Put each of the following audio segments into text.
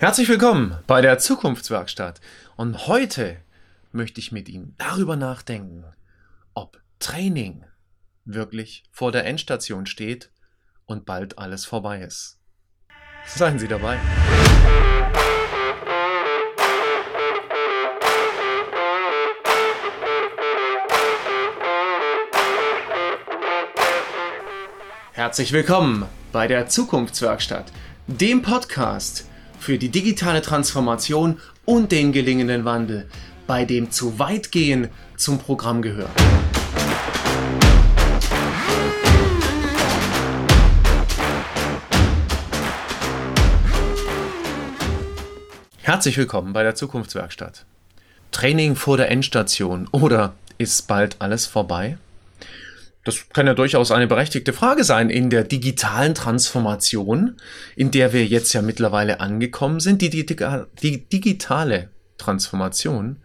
Herzlich willkommen bei der Zukunftswerkstatt. Und heute möchte ich mit Ihnen darüber nachdenken, ob Training wirklich vor der Endstation steht und bald alles vorbei ist. Seien Sie dabei. Herzlich willkommen bei der Zukunftswerkstatt, dem Podcast für die digitale Transformation und den gelingenden Wandel, bei dem zu weit gehen zum Programm gehört. Herzlich willkommen bei der Zukunftswerkstatt. Training vor der Endstation oder ist bald alles vorbei? Das kann ja durchaus eine berechtigte Frage sein in der digitalen Transformation, in der wir jetzt ja mittlerweile angekommen sind. Die, die, die digitale Transformation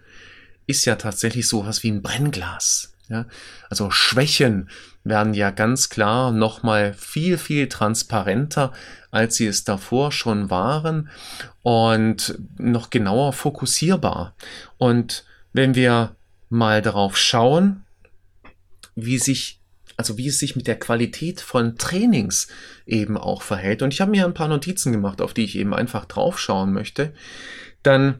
ist ja tatsächlich sowas wie ein Brennglas. Ja? Also Schwächen werden ja ganz klar nochmal viel, viel transparenter, als sie es davor schon waren und noch genauer fokussierbar. Und wenn wir mal darauf schauen, wie sich also wie es sich mit der Qualität von Trainings eben auch verhält. Und ich habe mir ein paar Notizen gemacht, auf die ich eben einfach draufschauen möchte. Dann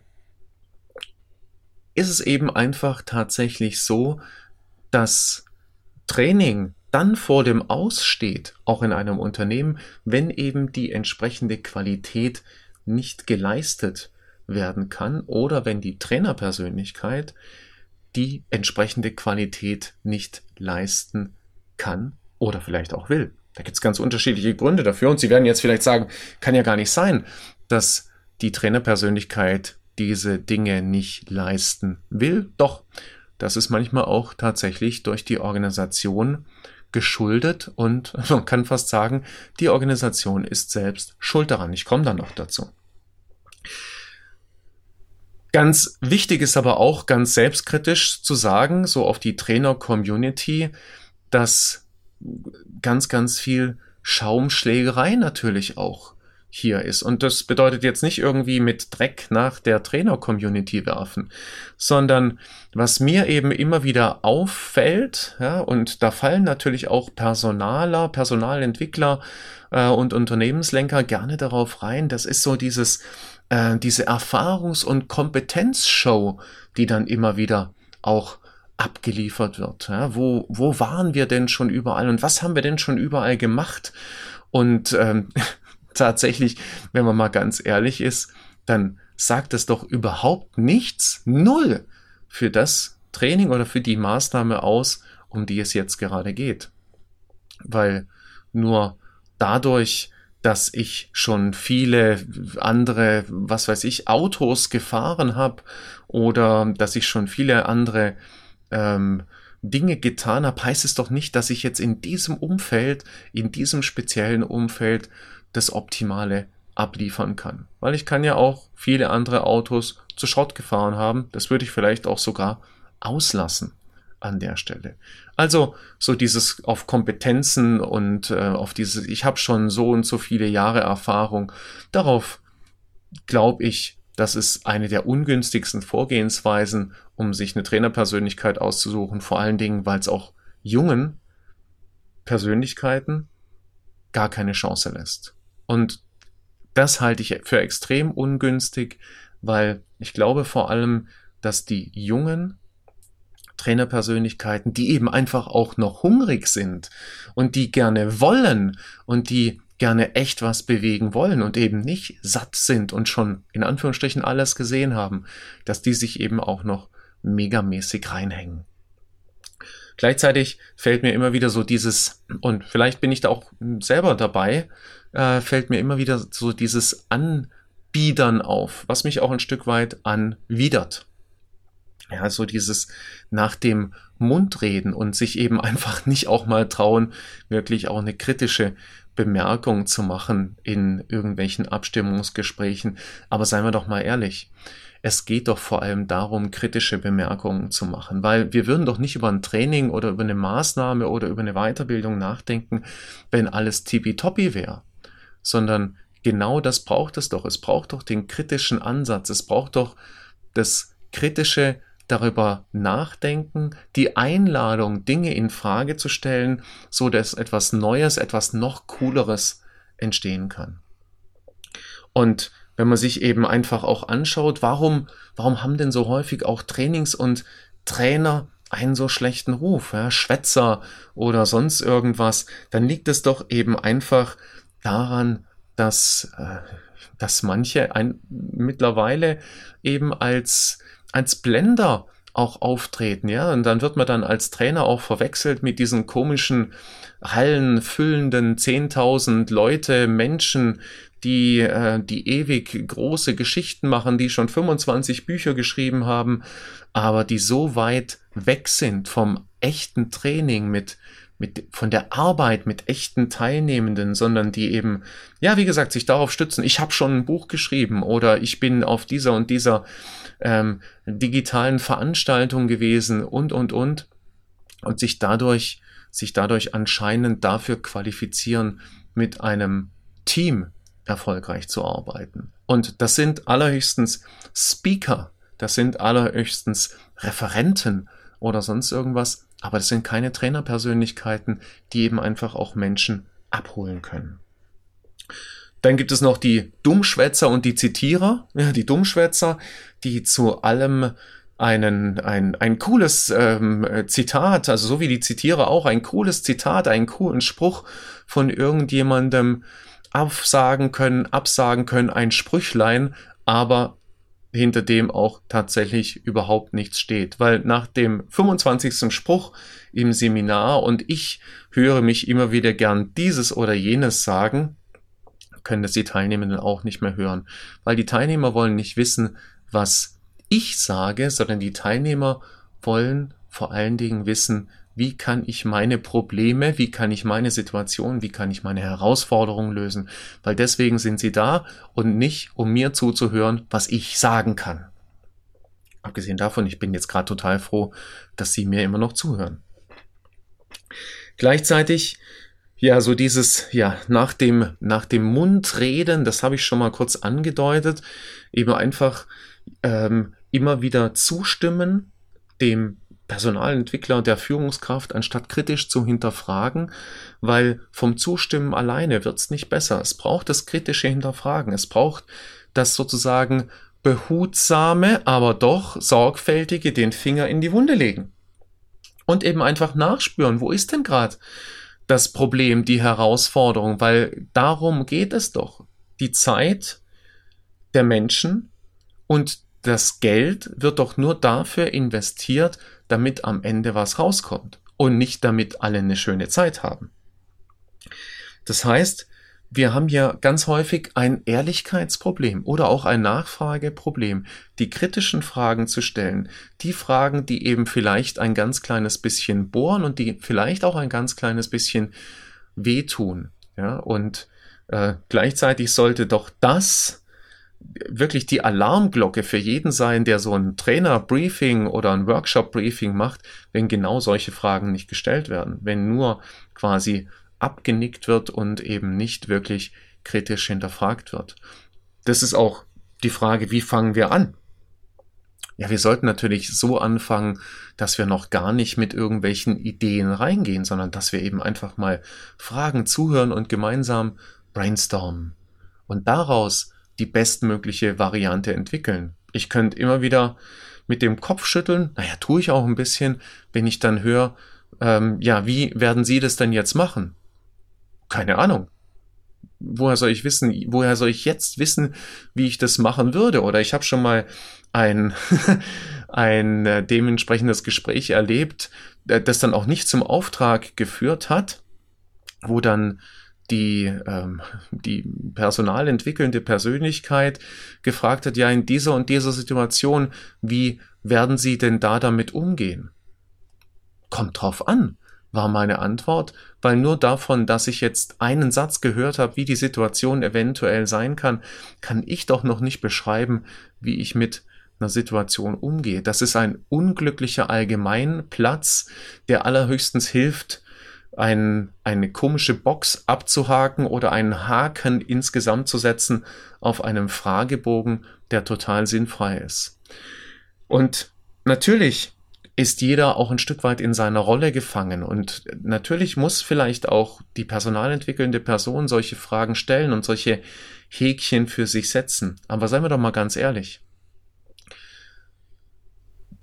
ist es eben einfach tatsächlich so, dass Training dann vor dem Aus steht, auch in einem Unternehmen, wenn eben die entsprechende Qualität nicht geleistet werden kann oder wenn die Trainerpersönlichkeit die entsprechende Qualität nicht leisten kann oder vielleicht auch will. Da gibt es ganz unterschiedliche Gründe dafür. Und Sie werden jetzt vielleicht sagen, kann ja gar nicht sein, dass die Trainerpersönlichkeit diese Dinge nicht leisten will. Doch, das ist manchmal auch tatsächlich durch die Organisation geschuldet und man kann fast sagen, die Organisation ist selbst schuld daran. Ich komme dann noch dazu. Ganz wichtig ist aber auch ganz selbstkritisch zu sagen, so auf die Trainer-Community, dass ganz, ganz viel Schaumschlägerei natürlich auch hier ist. Und das bedeutet jetzt nicht irgendwie mit Dreck nach der Trainer-Community werfen, sondern was mir eben immer wieder auffällt, ja, und da fallen natürlich auch Personaler, Personalentwickler äh, und Unternehmenslenker gerne darauf rein, das ist so dieses, äh, diese Erfahrungs- und Kompetenzshow, die dann immer wieder auch abgeliefert wird. Ja, wo, wo waren wir denn schon überall und was haben wir denn schon überall gemacht? Und ähm, tatsächlich, wenn man mal ganz ehrlich ist, dann sagt es doch überhaupt nichts, null, für das Training oder für die Maßnahme aus, um die es jetzt gerade geht. Weil nur dadurch, dass ich schon viele andere, was weiß ich, Autos gefahren habe oder dass ich schon viele andere ähm, Dinge getan habe, heißt es doch nicht, dass ich jetzt in diesem Umfeld, in diesem speziellen Umfeld das Optimale abliefern kann. Weil ich kann ja auch viele andere Autos zu Schrott gefahren haben. Das würde ich vielleicht auch sogar auslassen an der Stelle. Also so dieses auf Kompetenzen und äh, auf dieses, ich habe schon so und so viele Jahre Erfahrung, darauf glaube ich, das ist eine der ungünstigsten Vorgehensweisen, um sich eine Trainerpersönlichkeit auszusuchen, vor allen Dingen, weil es auch jungen Persönlichkeiten gar keine Chance lässt. Und das halte ich für extrem ungünstig, weil ich glaube vor allem, dass die jungen Trainerpersönlichkeiten, die eben einfach auch noch hungrig sind und die gerne wollen und die gerne echt was bewegen wollen und eben nicht satt sind und schon in Anführungsstrichen alles gesehen haben, dass die sich eben auch noch megamäßig reinhängen. Gleichzeitig fällt mir immer wieder so dieses, und vielleicht bin ich da auch selber dabei, äh, fällt mir immer wieder so dieses Anbiedern auf, was mich auch ein Stück weit anwidert. Ja, so dieses nach dem Mund reden und sich eben einfach nicht auch mal trauen, wirklich auch eine kritische Bemerkung zu machen in irgendwelchen Abstimmungsgesprächen. Aber seien wir doch mal ehrlich. Es geht doch vor allem darum, kritische Bemerkungen zu machen, weil wir würden doch nicht über ein Training oder über eine Maßnahme oder über eine Weiterbildung nachdenken, wenn alles tippitoppi wäre, sondern genau das braucht es doch. Es braucht doch den kritischen Ansatz. Es braucht doch das kritische darüber nachdenken, die Einladung, Dinge in Frage zu stellen, so dass etwas Neues, etwas noch Cooleres entstehen kann. Und wenn man sich eben einfach auch anschaut, warum, warum haben denn so häufig auch Trainings und Trainer einen so schlechten Ruf, ja, Schwätzer oder sonst irgendwas, dann liegt es doch eben einfach daran, dass, äh, dass manche ein, mittlerweile eben als, als Blender auch auftreten, ja, und dann wird man dann als Trainer auch verwechselt mit diesen komischen Hallen füllenden 10.000 Leute, Menschen, die, äh, die ewig große Geschichten machen, die schon 25 Bücher geschrieben haben, aber die so weit weg sind vom echten Training mit, mit, von der Arbeit mit echten Teilnehmenden, sondern die eben, ja, wie gesagt, sich darauf stützen, ich habe schon ein Buch geschrieben oder ich bin auf dieser und dieser ähm, digitalen Veranstaltung gewesen und, und, und, und sich dadurch, sich dadurch anscheinend dafür qualifizieren, mit einem Team erfolgreich zu arbeiten. Und das sind allerhöchstens Speaker, das sind allerhöchstens Referenten oder sonst irgendwas, aber das sind keine Trainerpersönlichkeiten, die eben einfach auch Menschen abholen können. Dann gibt es noch die Dummschwätzer und die Zitierer. Ja, die Dummschwätzer, die zu allem einen, ein, ein cooles ähm, Zitat, also so wie die Zitierer auch, ein cooles Zitat, einen coolen Spruch von irgendjemandem absagen können, absagen können, ein Sprüchlein, aber hinter dem auch tatsächlich überhaupt nichts steht. Weil nach dem 25. Spruch im Seminar und ich höre mich immer wieder gern dieses oder jenes sagen, können das die Teilnehmenden auch nicht mehr hören. Weil die Teilnehmer wollen nicht wissen, was ich sage, sondern die Teilnehmer wollen vor allen Dingen wissen, wie kann ich meine Probleme, wie kann ich meine Situation, wie kann ich meine Herausforderungen lösen, weil deswegen sind sie da und nicht, um mir zuzuhören, was ich sagen kann. Abgesehen davon, ich bin jetzt gerade total froh, dass sie mir immer noch zuhören. Gleichzeitig, ja, so dieses, ja, nach dem, nach dem Mundreden, das habe ich schon mal kurz angedeutet, eben einfach ähm, immer wieder zustimmen, dem Personalentwickler der Führungskraft, anstatt kritisch zu hinterfragen, weil vom Zustimmen alleine wird's nicht besser. Es braucht das kritische Hinterfragen. Es braucht das sozusagen behutsame, aber doch sorgfältige den Finger in die Wunde legen. Und eben einfach nachspüren, wo ist denn gerade das Problem, die Herausforderung, weil darum geht es doch. Die Zeit der Menschen und das Geld wird doch nur dafür investiert, damit am Ende was rauskommt und nicht damit alle eine schöne Zeit haben. Das heißt, wir haben ja ganz häufig ein Ehrlichkeitsproblem oder auch ein Nachfrageproblem, die kritischen Fragen zu stellen, die Fragen, die eben vielleicht ein ganz kleines bisschen bohren und die vielleicht auch ein ganz kleines bisschen wehtun. Ja, und äh, gleichzeitig sollte doch das wirklich die Alarmglocke für jeden sein, der so ein Trainer-Briefing oder ein Workshop-Briefing macht, wenn genau solche Fragen nicht gestellt werden, wenn nur quasi abgenickt wird und eben nicht wirklich kritisch hinterfragt wird. Das ist auch die Frage, wie fangen wir an? Ja, wir sollten natürlich so anfangen, dass wir noch gar nicht mit irgendwelchen Ideen reingehen, sondern dass wir eben einfach mal Fragen zuhören und gemeinsam brainstormen. Und daraus die bestmögliche Variante entwickeln. Ich könnte immer wieder mit dem Kopf schütteln, naja, tue ich auch ein bisschen, wenn ich dann höre, ähm, ja, wie werden Sie das denn jetzt machen? Keine Ahnung. Woher soll ich wissen, woher soll ich jetzt wissen, wie ich das machen würde? Oder ich habe schon mal ein, ein äh, dementsprechendes Gespräch erlebt, äh, das dann auch nicht zum Auftrag geführt hat, wo dann die, ähm, die personalentwickelnde Persönlichkeit gefragt hat, ja, in dieser und dieser Situation, wie werden Sie denn da damit umgehen? Kommt drauf an, war meine Antwort, weil nur davon, dass ich jetzt einen Satz gehört habe, wie die Situation eventuell sein kann, kann ich doch noch nicht beschreiben, wie ich mit einer Situation umgehe. Das ist ein unglücklicher Allgemeinplatz, der allerhöchstens hilft, ein, eine komische Box abzuhaken oder einen Haken insgesamt zu setzen auf einem Fragebogen, der total sinnfrei ist. Und natürlich ist jeder auch ein Stück weit in seiner Rolle gefangen. Und natürlich muss vielleicht auch die personalentwickelnde Person solche Fragen stellen und solche Häkchen für sich setzen. Aber seien wir doch mal ganz ehrlich.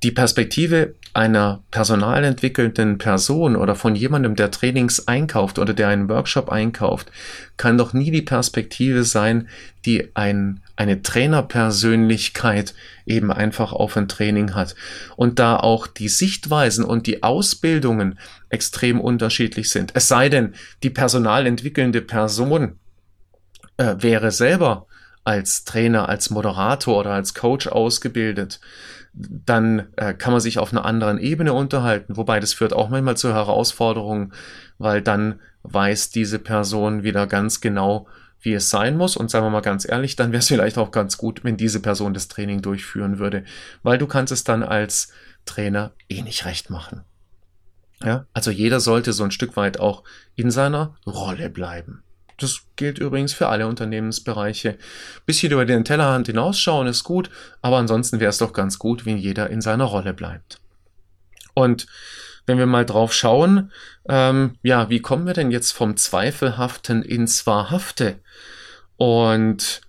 Die Perspektive einer personalentwickelnden Person oder von jemandem, der Trainings einkauft oder der einen Workshop einkauft, kann doch nie die Perspektive sein, die ein, eine Trainerpersönlichkeit eben einfach auf ein Training hat. Und da auch die Sichtweisen und die Ausbildungen extrem unterschiedlich sind. Es sei denn, die personalentwickelnde Person äh, wäre selber als Trainer, als Moderator oder als Coach ausgebildet dann äh, kann man sich auf einer anderen Ebene unterhalten, wobei das führt auch manchmal zu Herausforderungen, weil dann weiß diese Person wieder ganz genau, wie es sein muss. Und sagen wir mal ganz ehrlich, dann wäre es vielleicht auch ganz gut, wenn diese Person das Training durchführen würde, weil du kannst es dann als Trainer eh nicht recht machen. Ja, also jeder sollte so ein Stück weit auch in seiner Rolle bleiben. Das gilt übrigens für alle Unternehmensbereiche. Bisschen über den Tellerhand hinausschauen ist gut, aber ansonsten wäre es doch ganz gut, wenn jeder in seiner Rolle bleibt. Und wenn wir mal drauf schauen, ähm, ja, wie kommen wir denn jetzt vom Zweifelhaften ins Wahrhafte? Und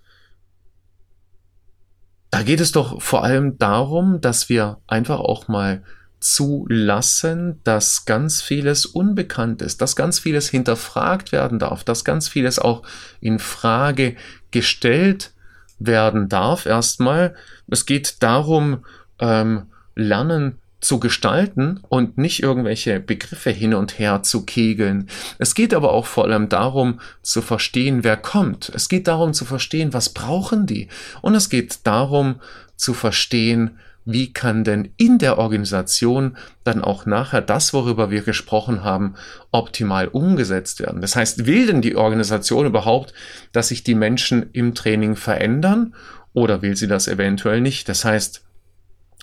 da geht es doch vor allem darum, dass wir einfach auch mal zulassen, dass ganz vieles unbekannt ist, dass ganz vieles hinterfragt werden darf, dass ganz vieles auch in Frage gestellt werden darf. Erstmal, es geht darum, ähm, Lernen zu gestalten und nicht irgendwelche Begriffe hin und her zu kegeln. Es geht aber auch vor allem darum zu verstehen, wer kommt. Es geht darum zu verstehen, was brauchen die. Und es geht darum zu verstehen, wie kann denn in der Organisation dann auch nachher das, worüber wir gesprochen haben, optimal umgesetzt werden. Das heißt, will denn die Organisation überhaupt, dass sich die Menschen im Training verändern oder will sie das eventuell nicht? Das heißt,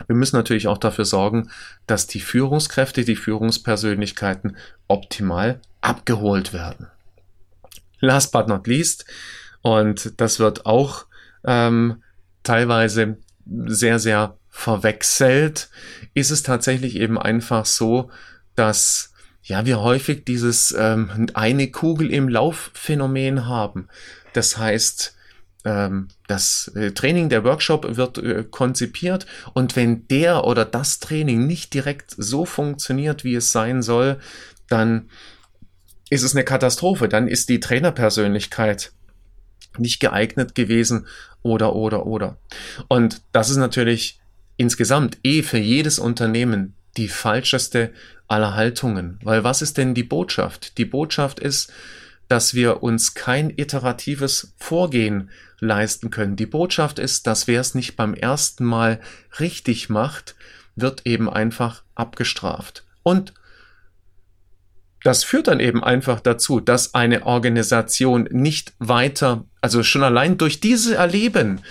wir müssen natürlich auch dafür sorgen, dass die Führungskräfte, die Führungspersönlichkeiten optimal abgeholt werden. Last but not least, und das wird auch ähm, teilweise sehr, sehr verwechselt, ist es tatsächlich eben einfach so, dass ja wir häufig dieses ähm, eine Kugel im Lauf-Phänomen haben. Das heißt, ähm, das äh, Training, der Workshop wird äh, konzipiert und wenn der oder das Training nicht direkt so funktioniert, wie es sein soll, dann ist es eine Katastrophe. Dann ist die Trainerpersönlichkeit nicht geeignet gewesen oder oder oder. Und das ist natürlich insgesamt eh für jedes Unternehmen die falscheste aller Haltungen. Weil was ist denn die Botschaft? Die Botschaft ist, dass wir uns kein iteratives Vorgehen leisten können. Die Botschaft ist, dass wer es nicht beim ersten Mal richtig macht, wird eben einfach abgestraft. Und das führt dann eben einfach dazu, dass eine Organisation nicht weiter, also schon allein durch diese Erleben,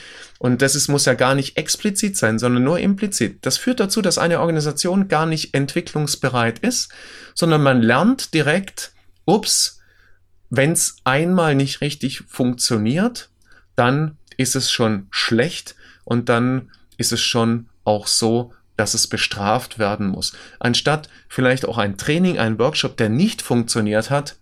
und das ist, muss ja gar nicht explizit sein, sondern nur implizit. Das führt dazu, dass eine Organisation gar nicht entwicklungsbereit ist, sondern man lernt direkt, ups, wenn es einmal nicht richtig funktioniert, dann ist es schon schlecht und dann ist es schon auch so, dass es bestraft werden muss. Anstatt vielleicht auch ein Training, ein Workshop, der nicht funktioniert hat,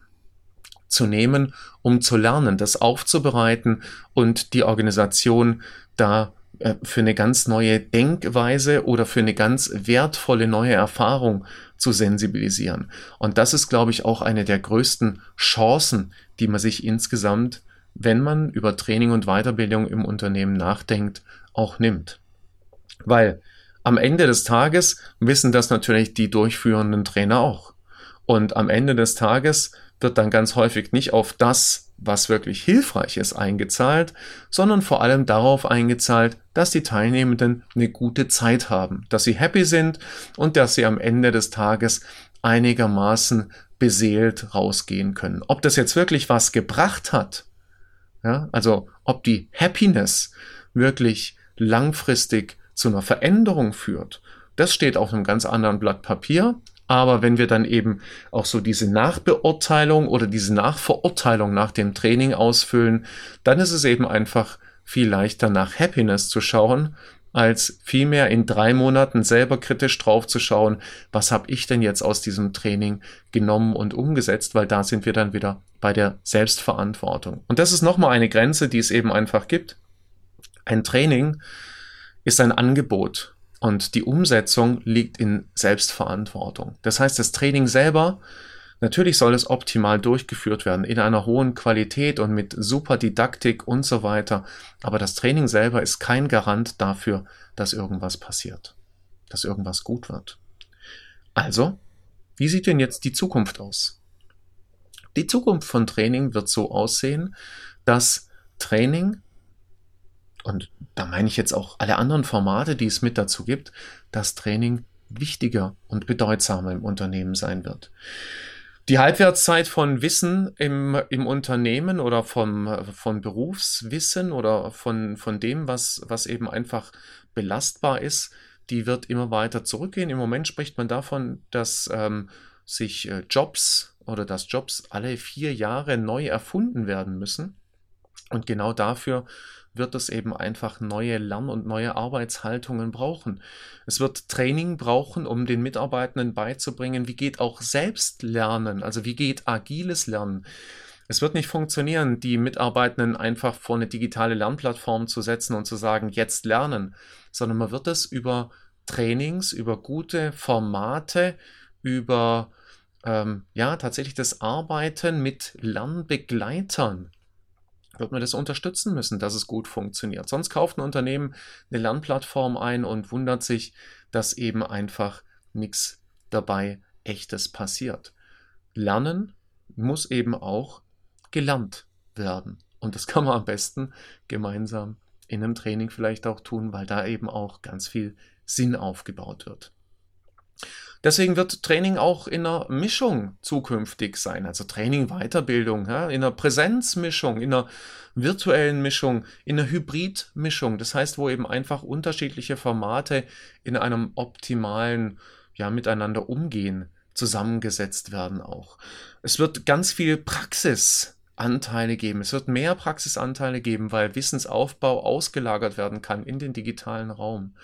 zu nehmen, um zu lernen, das aufzubereiten und die Organisation da äh, für eine ganz neue Denkweise oder für eine ganz wertvolle neue Erfahrung zu sensibilisieren. Und das ist, glaube ich, auch eine der größten Chancen, die man sich insgesamt, wenn man über Training und Weiterbildung im Unternehmen nachdenkt, auch nimmt. Weil am Ende des Tages wissen das natürlich die durchführenden Trainer auch. Und am Ende des Tages wird dann ganz häufig nicht auf das, was wirklich hilfreich ist, eingezahlt, sondern vor allem darauf eingezahlt, dass die Teilnehmenden eine gute Zeit haben, dass sie happy sind und dass sie am Ende des Tages einigermaßen beseelt rausgehen können. Ob das jetzt wirklich was gebracht hat, ja, also ob die Happiness wirklich langfristig zu einer Veränderung führt, das steht auf einem ganz anderen Blatt Papier. Aber wenn wir dann eben auch so diese Nachbeurteilung oder diese Nachverurteilung nach dem Training ausfüllen, dann ist es eben einfach viel leichter nach Happiness zu schauen, als vielmehr in drei Monaten selber kritisch drauf zu schauen, was habe ich denn jetzt aus diesem Training genommen und umgesetzt, weil da sind wir dann wieder bei der Selbstverantwortung. Und das ist nochmal eine Grenze, die es eben einfach gibt. Ein Training ist ein Angebot und die Umsetzung liegt in Selbstverantwortung. Das heißt, das Training selber, natürlich soll es optimal durchgeführt werden, in einer hohen Qualität und mit super Didaktik und so weiter. Aber das Training selber ist kein Garant dafür, dass irgendwas passiert, dass irgendwas gut wird. Also, wie sieht denn jetzt die Zukunft aus? Die Zukunft von Training wird so aussehen, dass Training und da meine ich jetzt auch alle anderen Formate, die es mit dazu gibt, dass Training wichtiger und bedeutsamer im Unternehmen sein wird. Die Halbwertszeit von Wissen im, im Unternehmen oder vom, von Berufswissen oder von, von dem, was, was eben einfach belastbar ist, die wird immer weiter zurückgehen. Im Moment spricht man davon, dass ähm, sich äh, Jobs oder dass Jobs alle vier Jahre neu erfunden werden müssen. Und genau dafür wird es eben einfach neue Lern- und neue Arbeitshaltungen brauchen. Es wird Training brauchen, um den Mitarbeitenden beizubringen, wie geht auch Selbstlernen, also wie geht agiles Lernen. Es wird nicht funktionieren, die Mitarbeitenden einfach vor eine digitale Lernplattform zu setzen und zu sagen, jetzt lernen, sondern man wird es über Trainings, über gute Formate, über ähm, ja tatsächlich das Arbeiten mit Lernbegleitern wird man das unterstützen müssen, dass es gut funktioniert. Sonst kauft ein Unternehmen eine Lernplattform ein und wundert sich, dass eben einfach nichts dabei echtes passiert. Lernen muss eben auch gelernt werden. Und das kann man am besten gemeinsam in einem Training vielleicht auch tun, weil da eben auch ganz viel Sinn aufgebaut wird. Deswegen wird Training auch in einer Mischung zukünftig sein. Also Training, Weiterbildung, ja, in einer Präsenzmischung, in einer virtuellen Mischung, in einer Hybridmischung. Das heißt, wo eben einfach unterschiedliche Formate in einem optimalen ja, Miteinander umgehen zusammengesetzt werden auch. Es wird ganz viel Praxisanteile geben. Es wird mehr Praxisanteile geben, weil Wissensaufbau ausgelagert werden kann in den digitalen Raum.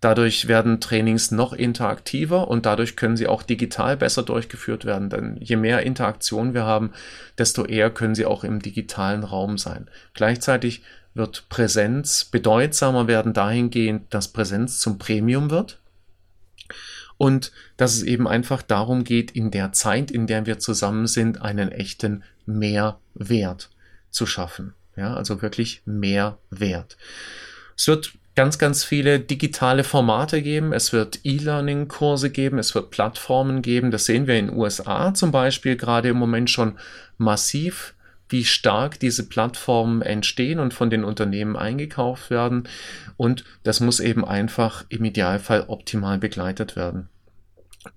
Dadurch werden Trainings noch interaktiver und dadurch können sie auch digital besser durchgeführt werden. Denn je mehr Interaktion wir haben, desto eher können sie auch im digitalen Raum sein. Gleichzeitig wird Präsenz bedeutsamer werden dahingehend, dass Präsenz zum Premium wird und dass es eben einfach darum geht, in der Zeit, in der wir zusammen sind, einen echten Mehrwert zu schaffen. Ja, also wirklich Mehrwert. Es wird ganz, ganz viele digitale Formate geben. Es wird E-Learning-Kurse geben, es wird Plattformen geben. Das sehen wir in den USA zum Beispiel gerade im Moment schon massiv, wie stark diese Plattformen entstehen und von den Unternehmen eingekauft werden. Und das muss eben einfach im Idealfall optimal begleitet werden.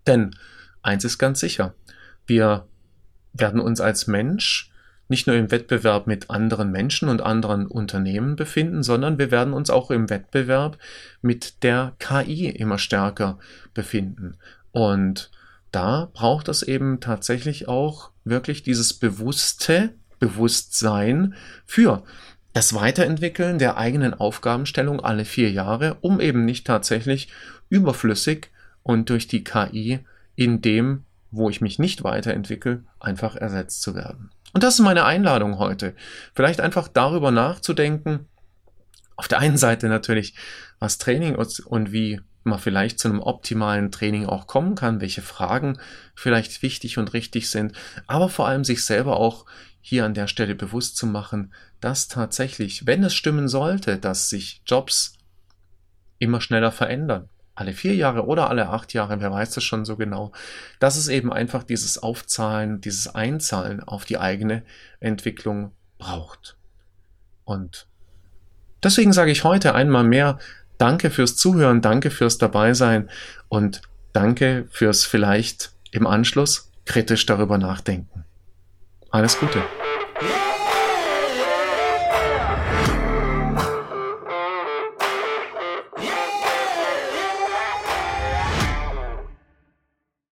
Denn eins ist ganz sicher, wir werden uns als Mensch nicht nur im Wettbewerb mit anderen Menschen und anderen Unternehmen befinden, sondern wir werden uns auch im Wettbewerb mit der KI immer stärker befinden. Und da braucht es eben tatsächlich auch wirklich dieses bewusste Bewusstsein für das Weiterentwickeln der eigenen Aufgabenstellung alle vier Jahre, um eben nicht tatsächlich überflüssig und durch die KI in dem, wo ich mich nicht weiterentwickle, einfach ersetzt zu werden. Und das ist meine Einladung heute. Vielleicht einfach darüber nachzudenken. Auf der einen Seite natürlich, was Training ist und wie man vielleicht zu einem optimalen Training auch kommen kann, welche Fragen vielleicht wichtig und richtig sind, aber vor allem sich selber auch hier an der Stelle bewusst zu machen, dass tatsächlich, wenn es stimmen sollte, dass sich Jobs immer schneller verändern, alle vier Jahre oder alle acht Jahre, wer weiß das schon so genau, dass es eben einfach dieses Aufzahlen, dieses Einzahlen auf die eigene Entwicklung braucht. Und deswegen sage ich heute einmal mehr, danke fürs Zuhören, danke fürs Dabeisein und danke fürs vielleicht im Anschluss kritisch darüber nachdenken. Alles Gute.